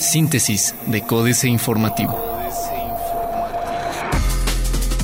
Síntesis de Códice Informativo.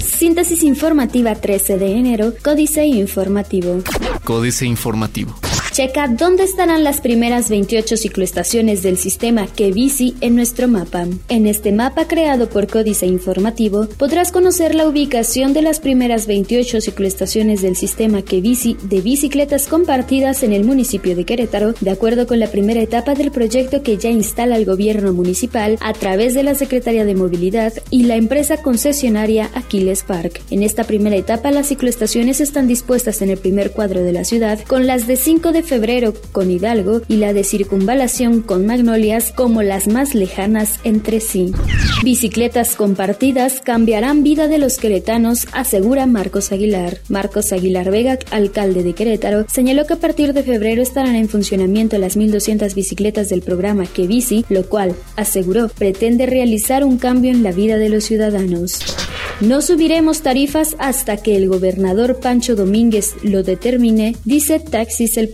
Síntesis informativa 13 de enero, Códice Informativo. Códice Informativo. Checa dónde estarán las primeras 28 cicloestaciones del sistema bici en nuestro mapa. En este mapa creado por Códice Informativo podrás conocer la ubicación de las primeras 28 cicloestaciones del sistema bici de bicicletas compartidas en el municipio de Querétaro, de acuerdo con la primera etapa del proyecto que ya instala el gobierno municipal a través de la Secretaría de Movilidad y la empresa concesionaria Aquiles Park. En esta primera etapa las cicloestaciones están dispuestas en el primer cuadro de la ciudad con las de 5 de febrero con Hidalgo y la de circunvalación con Magnolias como las más lejanas entre sí. Bicicletas compartidas cambiarán vida de los queretanos, asegura Marcos Aguilar. Marcos Aguilar Vega, alcalde de Querétaro, señaló que a partir de febrero estarán en funcionamiento las 1.200 bicicletas del programa Que Bici, lo cual, aseguró, pretende realizar un cambio en la vida de los ciudadanos. No subiremos tarifas hasta que el gobernador Pancho Domínguez lo determine, dice Taxis el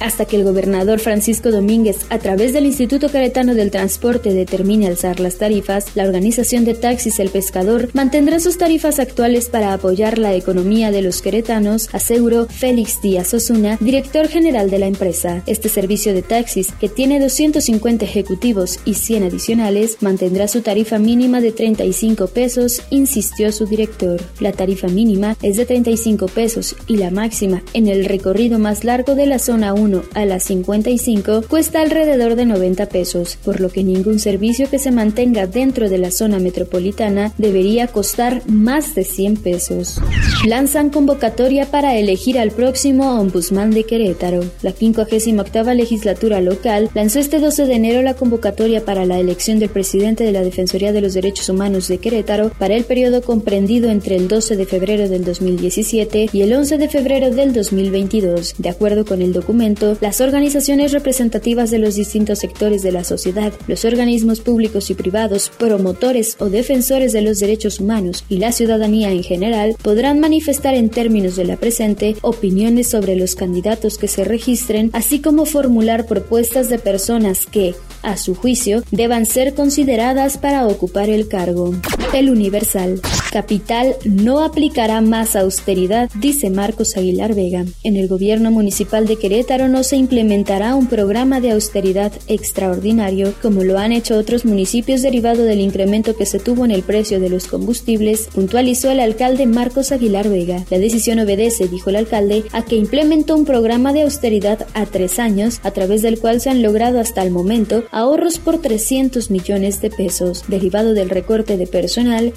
Hasta que el gobernador Francisco Domínguez, a través del Instituto Caretano del Transporte, determine alzar las tarifas, la organización de Taxis el Pescador mantendrá sus tarifas actuales para apoyar la economía de los queretanos, aseguró Félix Díaz Osuna, director general de la empresa. Este servicio de taxis, que tiene 250 ejecutivos y 100 adicionales, mantendrá su tarifa mínima de 35 pesos, insistió su director. La tarifa mínima es de 35 pesos y la máxima en el recorrido más largo de zona 1 a la 55 cuesta alrededor de 90 pesos, por lo que ningún servicio que se mantenga dentro de la zona metropolitana debería costar más de 100 pesos. Lanzan convocatoria para elegir al próximo ombudsman de Querétaro. La 58 legislatura local lanzó este 12 de enero la convocatoria para la elección del presidente de la Defensoría de los Derechos Humanos de Querétaro para el periodo comprendido entre el 12 de febrero del 2017 y el 11 de febrero del 2022. De acuerdo con el documento, las organizaciones representativas de los distintos sectores de la sociedad, los organismos públicos y privados, promotores o defensores de los derechos humanos y la ciudadanía en general podrán manifestar en términos de la presente opiniones sobre los candidatos que se registren, así como formular propuestas de personas que, a su juicio, deban ser consideradas para ocupar el cargo. El Universal. Capital no aplicará más austeridad, dice Marcos Aguilar Vega. En el gobierno municipal de Querétaro no se implementará un programa de austeridad extraordinario, como lo han hecho otros municipios derivado del incremento que se tuvo en el precio de los combustibles, puntualizó el alcalde Marcos Aguilar Vega. La decisión obedece, dijo el alcalde, a que implementó un programa de austeridad a tres años, a través del cual se han logrado hasta el momento ahorros por 300 millones de pesos, derivado del recorte de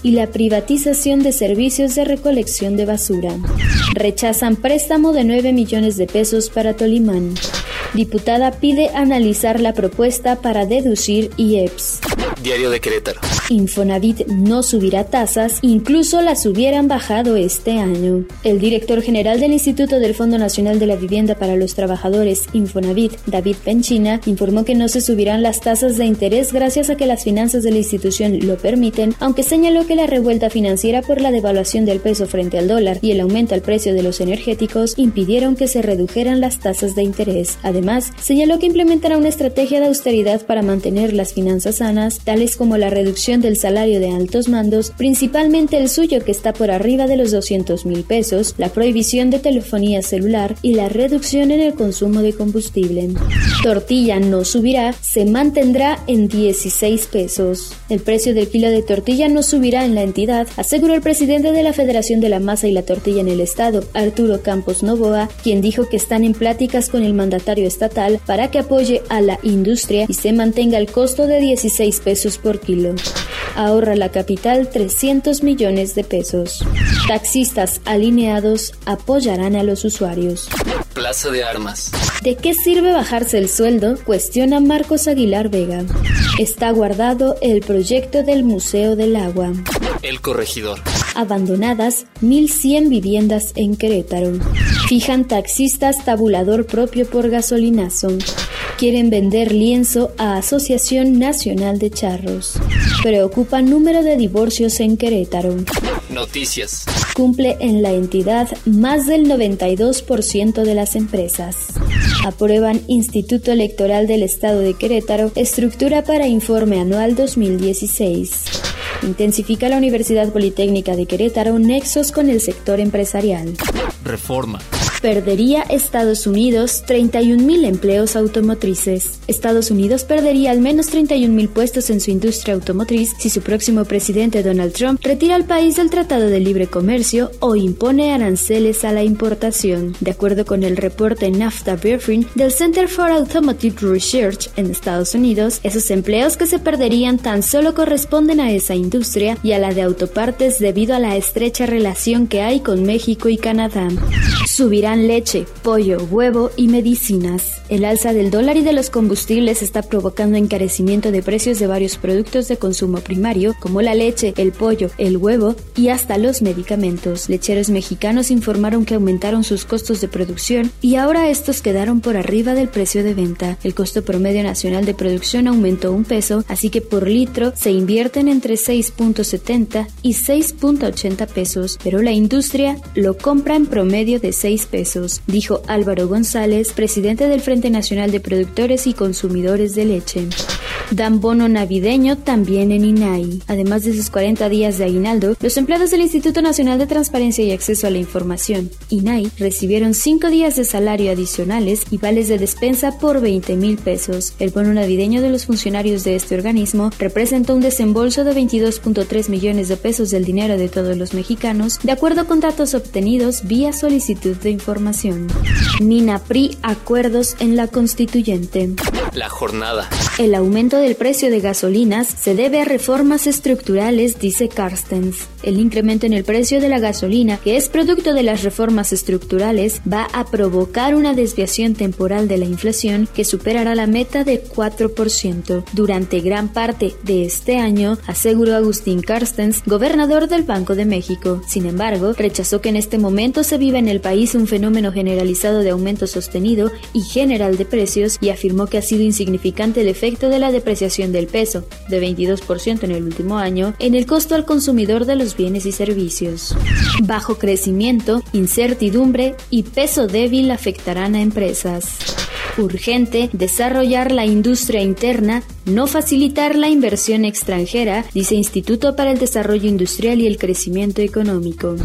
y la privatización de servicios de recolección de basura. Rechazan préstamo de 9 millones de pesos para Tolimán. Diputada pide analizar la propuesta para deducir IEPS. Diario de Querétaro. Infonavit no subirá tasas, incluso las hubieran bajado este año. El director general del Instituto del Fondo Nacional de la Vivienda para los Trabajadores, Infonavit, David Penchina, informó que no se subirán las tasas de interés gracias a que las finanzas de la institución lo permiten, aunque señaló que la revuelta financiera por la devaluación del peso frente al dólar y el aumento al precio de los energéticos impidieron que se redujeran las tasas de interés. Además, señaló que implementará una estrategia de austeridad para mantener las finanzas sanas, tales como la reducción del salario de altos mandos, principalmente el suyo que está por arriba de los 200 mil pesos, la prohibición de telefonía celular y la reducción en el consumo de combustible. Tortilla no subirá, se mantendrá en 16 pesos. El precio del kilo de tortilla no subirá en la entidad, aseguró el presidente de la Federación de la Masa y la Tortilla en el Estado, Arturo Campos Novoa, quien dijo que están en pláticas con el mandatario estatal para que apoye a la industria y se mantenga el costo de 16 pesos por kilo ahorra la capital 300 millones de pesos. Taxistas alineados apoyarán a los usuarios. Plaza de Armas. ¿De qué sirve bajarse el sueldo? Cuestiona Marcos Aguilar Vega. Está guardado el proyecto del Museo del Agua. El Corregidor. Abandonadas 1.100 viviendas en Querétaro. Fijan taxistas tabulador propio por gasolinazo. Quieren vender lienzo a Asociación Nacional de Charros. Preocupa número de divorcios en Querétaro. Aprueban Instituto Electoral del Estado de Querétaro, estructura para informe anual 2016. Intensifica la Universidad Politécnica de Querétaro nexos con el sector empresarial. Reforma perdería Estados Unidos 31.000 empleos automotrices. Estados Unidos perdería al menos 31.000 puestos en su industria automotriz si su próximo presidente Donald Trump retira al país del Tratado de Libre Comercio o impone aranceles a la importación. De acuerdo con el reporte NAFTA Briefing del Center for Automotive Research en Estados Unidos, esos empleos que se perderían tan solo corresponden a esa industria y a la de autopartes debido a la estrecha relación que hay con México y Canadá. Leche, pollo, huevo y medicinas. El alza del dólar y de los combustibles está provocando encarecimiento de precios de varios productos de consumo primario, como la leche, el pollo, el huevo y hasta los medicamentos. Lecheros mexicanos informaron que aumentaron sus costos de producción y ahora estos quedaron por arriba del precio de venta. El costo promedio nacional de producción aumentó un peso, así que por litro se invierten entre 6.70 y 6.80 pesos, pero la industria lo compra en promedio de 6 pesos dijo Álvaro González, presidente del Frente Nacional de Productores y Consumidores de Leche. Dan bono navideño también en INAI. Además de sus 40 días de aguinaldo, los empleados del Instituto Nacional de Transparencia y Acceso a la Información, INAI, recibieron 5 días de salario adicionales y vales de despensa por 20 mil pesos. El bono navideño de los funcionarios de este organismo representó un desembolso de 22.3 millones de pesos del dinero de todos los mexicanos, de acuerdo con datos obtenidos vía solicitud de información. PRI acuerdos en la constituyente. La jornada. El aumento del precio de gasolinas se debe a reformas estructurales, dice Carstens. El incremento en el precio de la gasolina, que es producto de las reformas estructurales, va a provocar una desviación temporal de la inflación que superará la meta de 4% durante gran parte de este año, aseguró Agustín Carstens, gobernador del Banco de México. Sin embargo, rechazó que en este momento se viva en el país un fenómeno generalizado de aumento sostenido y general de precios y afirmó que ha sido insignificante el efecto de la depreciación del peso, de 22% en el último año, en el costo al consumidor de los bienes y servicios. Bajo crecimiento, incertidumbre y peso débil afectarán a empresas. Urgente desarrollar la industria interna, no facilitar la inversión extranjera, dice Instituto para el Desarrollo Industrial y el Crecimiento Económico.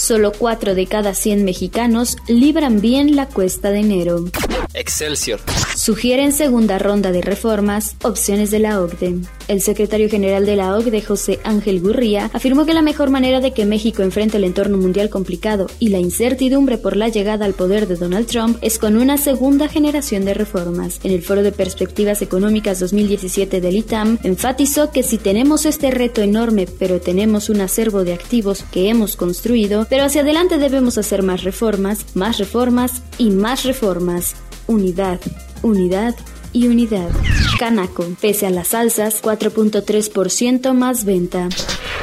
Solo 4 de cada 100 mexicanos libran bien la cuesta de enero. Excelsior. Sugieren segunda ronda de reformas, opciones de la OCDE. El secretario general de la OCDE, José Ángel Gurría, afirmó que la mejor manera de que México enfrente el entorno mundial complicado y la incertidumbre por la llegada al poder de Donald Trump es con una segunda generación de reformas. En el Foro de Perspectivas Económicas 2017 del ITAM, enfatizó que si tenemos este reto enorme, pero tenemos un acervo de activos que hemos construido, pero hacia adelante debemos hacer más reformas, más reformas y más reformas. Unidad, unidad y unidad. Canaco, pese a las alzas, 4.3% más venta.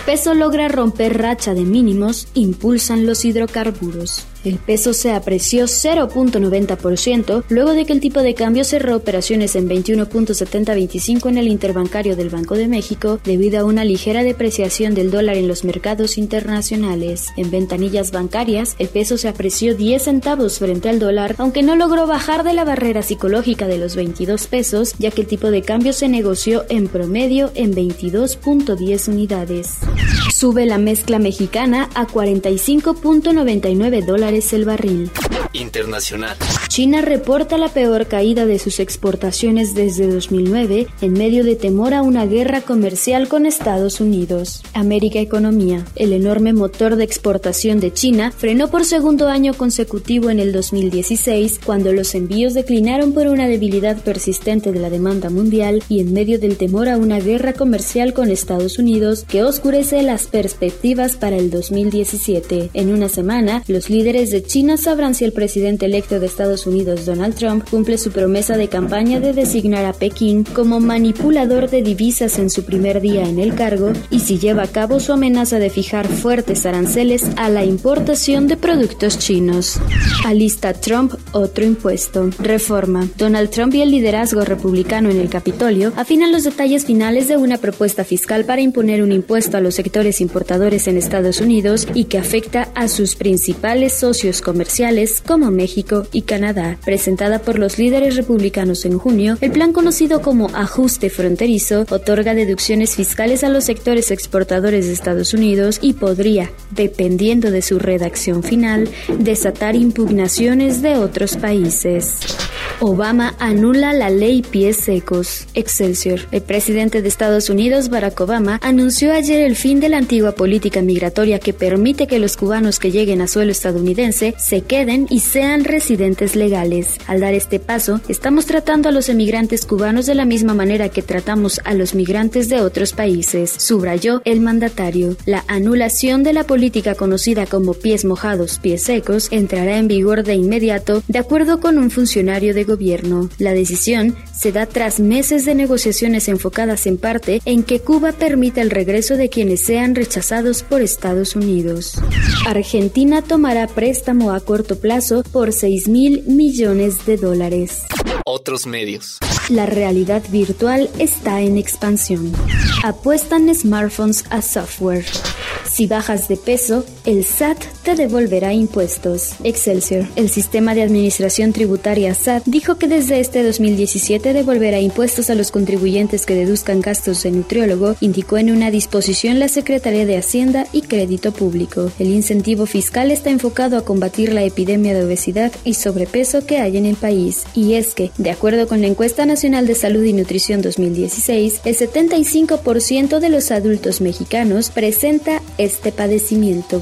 Peso logra romper racha de mínimos, impulsan los hidrocarburos. El peso se apreció 0.90% luego de que el tipo de cambio cerró operaciones en 21.7025 en el interbancario del Banco de México debido a una ligera depreciación del dólar en los mercados internacionales. En ventanillas bancarias, el peso se apreció 10 centavos frente al dólar, aunque no logró bajar de la barrera psicológica de los 22 pesos, ya que el tipo de cambio se negoció en promedio en 22.10 unidades. Sube la mezcla mexicana a 45.99 dólares el barril. Internacional. China reporta la peor caída de sus exportaciones desde 2009 en medio de temor a una guerra comercial con Estados Unidos. América Economía. El enorme motor de exportación de China frenó por segundo año consecutivo en el 2016 cuando los envíos declinaron por una debilidad persistente de la demanda mundial y en medio del temor a una guerra comercial con Estados Unidos que oscurece las perspectivas para el 2017. En una semana, los líderes de China sabrán si el presidente electo de Estados Unidos, Donald Trump, cumple su promesa de campaña de designar a Pekín como manipulador de divisas en su primer día en el cargo y si lleva a cabo su amenaza de fijar fuertes aranceles a la importación de productos chinos. Alista Trump otro impuesto. Reforma. Donald Trump y el liderazgo republicano en el Capitolio afinan los detalles finales de una propuesta fiscal para imponer un impuesto a los sectores importadores en Estados Unidos y que afecta a sus principales socios comerciales como México y Canadá. Presentada por los líderes republicanos en junio, el plan conocido como ajuste fronterizo otorga deducciones fiscales a los sectores exportadores de Estados Unidos y podría, dependiendo de su redacción final, desatar impugnaciones de otros países. Obama anula la ley pies secos. Excelsior. El presidente de Estados Unidos, Barack Obama, anunció ayer el fin de la antigua política migratoria que permite que los cubanos que lleguen a suelo estadounidense se queden y sean residentes legales. Al dar este paso, estamos tratando a los emigrantes cubanos de la misma manera que tratamos a los migrantes de otros países, subrayó el mandatario. La anulación de la política conocida como pies mojados, pies secos entrará en vigor de inmediato, de acuerdo con un funcionario de gobierno. La decisión se da tras meses de negociaciones enfocadas en parte en que Cuba permita el regreso de quienes sean rechazados por Estados Unidos. Argentina tomará préstamo a corto plazo por 6 mil millones de dólares. Otros medios. La realidad virtual está en expansión. Apuestan smartphones a software. Si bajas de peso, el SAT te devolverá impuestos. Excelsior, el sistema de administración tributaria SAT, dijo que desde este 2017 devolverá impuestos a los contribuyentes que deduzcan gastos de nutriólogo, indicó en una disposición la Secretaría de Hacienda y Crédito Público. El incentivo fiscal está enfocado a combatir la epidemia de obesidad y sobrepeso que hay en el país. Y es que, de acuerdo con la encuesta nacional de salud y nutrición 2016, el 75% de los adultos mexicanos presenta este padecimiento.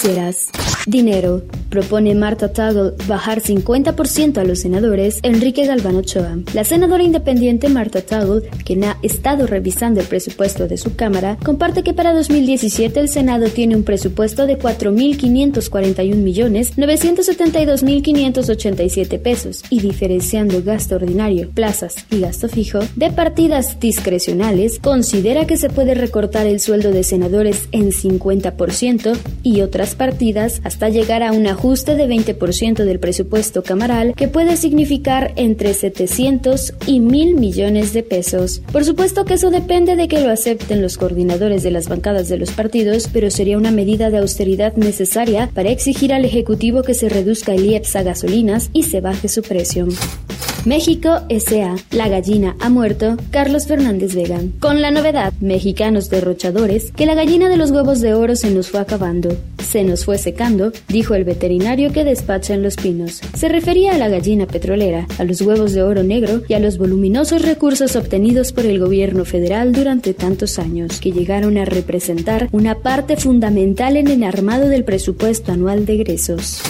Financieras. Dinero. Propone Marta Taggle bajar 50% a los senadores Enrique Galván Ochoa. La senadora independiente Marta Taggle, quien ha estado revisando el presupuesto de su Cámara, comparte que para 2017 el Senado tiene un presupuesto de 4.541 millones 972.587 pesos y diferenciando gasto ordinario, plazas y gasto fijo de partidas discrecionales, considera que se puede recortar el sueldo de senadores en 50% y otras partidas hasta llegar a un ajuste de 20% del presupuesto camaral que puede significar entre 700 y 1000 millones de pesos. Por supuesto que eso depende de que lo acepten los coordinadores de las bancadas de los partidos, pero sería una medida de austeridad necesaria para exigir al Ejecutivo que se reduzca el IEPS a gasolinas y se baje su precio. México S.A. La gallina ha muerto. Carlos Fernández Vega. Con la novedad, mexicanos derrochadores, que la gallina de los huevos de oro se nos fue acabando. Se nos fue secando, dijo el veterinario que despacha en Los Pinos. Se refería a la gallina petrolera, a los huevos de oro negro y a los voluminosos recursos obtenidos por el gobierno federal durante tantos años, que llegaron a representar una parte fundamental en el armado del presupuesto anual de egresos.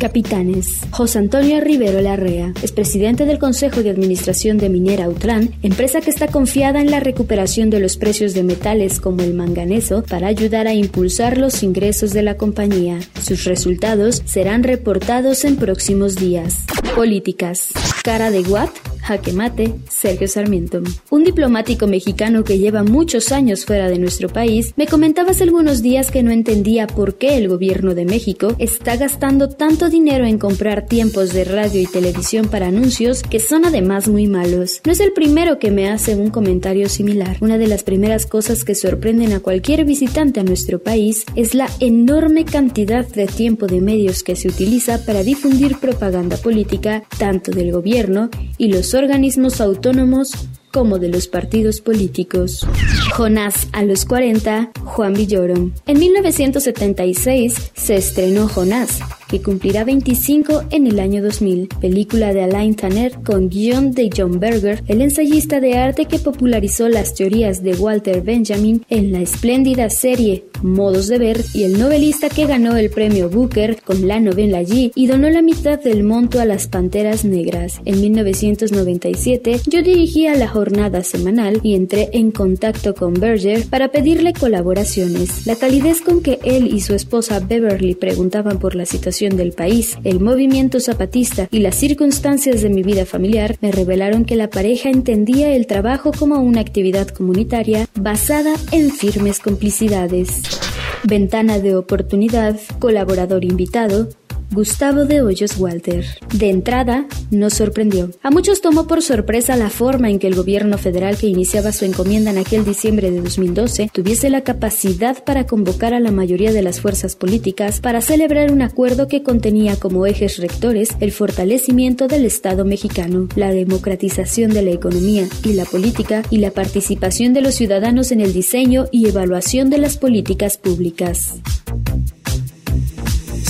Capitanes. José Antonio Rivero Larrea es presidente del Consejo de Administración de Minera Autlán, empresa que está confiada en la recuperación de los precios de metales como el manganeso para ayudar a impulsar los ingresos de la compañía. Sus resultados serán reportados en próximos días. Políticas. Cara de Watt Jaque Mate, Sergio Sarmiento. Un diplomático mexicano que lleva muchos años fuera de nuestro país me comentaba hace algunos días que no entendía por qué el gobierno de México está gastando tanto dinero en comprar tiempos de radio y televisión para anuncios que son además muy malos. No es el primero que me hace un comentario similar. Una de las primeras cosas que sorprenden a cualquier visitante a nuestro país es la enorme cantidad de tiempo de medios que se utiliza para difundir propaganda política tanto del gobierno y los organismos autónomos como de los partidos políticos. Jonás a los 40, Juan Villoro. En 1976 se estrenó Jonás, que cumplirá 25 en el año 2000, película de Alain Tanner con guion de John Berger, el ensayista de arte que popularizó las teorías de Walter Benjamin en la espléndida serie Modos de Ver y el novelista que ganó el premio Booker con la novela G y donó la mitad del monto a las Panteras Negras. En 1997 yo dirigía la jornada semanal y entré en contacto con Berger para pedirle colaboraciones. La calidez con que él y su esposa Beverly preguntaban por la del país, el movimiento zapatista y las circunstancias de mi vida familiar me revelaron que la pareja entendía el trabajo como una actividad comunitaria basada en firmes complicidades. Ventana de oportunidad, colaborador invitado, Gustavo de Hoyos Walter. De entrada, nos sorprendió. A muchos tomó por sorpresa la forma en que el gobierno federal que iniciaba su encomienda en aquel diciembre de 2012 tuviese la capacidad para convocar a la mayoría de las fuerzas políticas para celebrar un acuerdo que contenía como ejes rectores el fortalecimiento del Estado mexicano, la democratización de la economía y la política y la participación de los ciudadanos en el diseño y evaluación de las políticas públicas.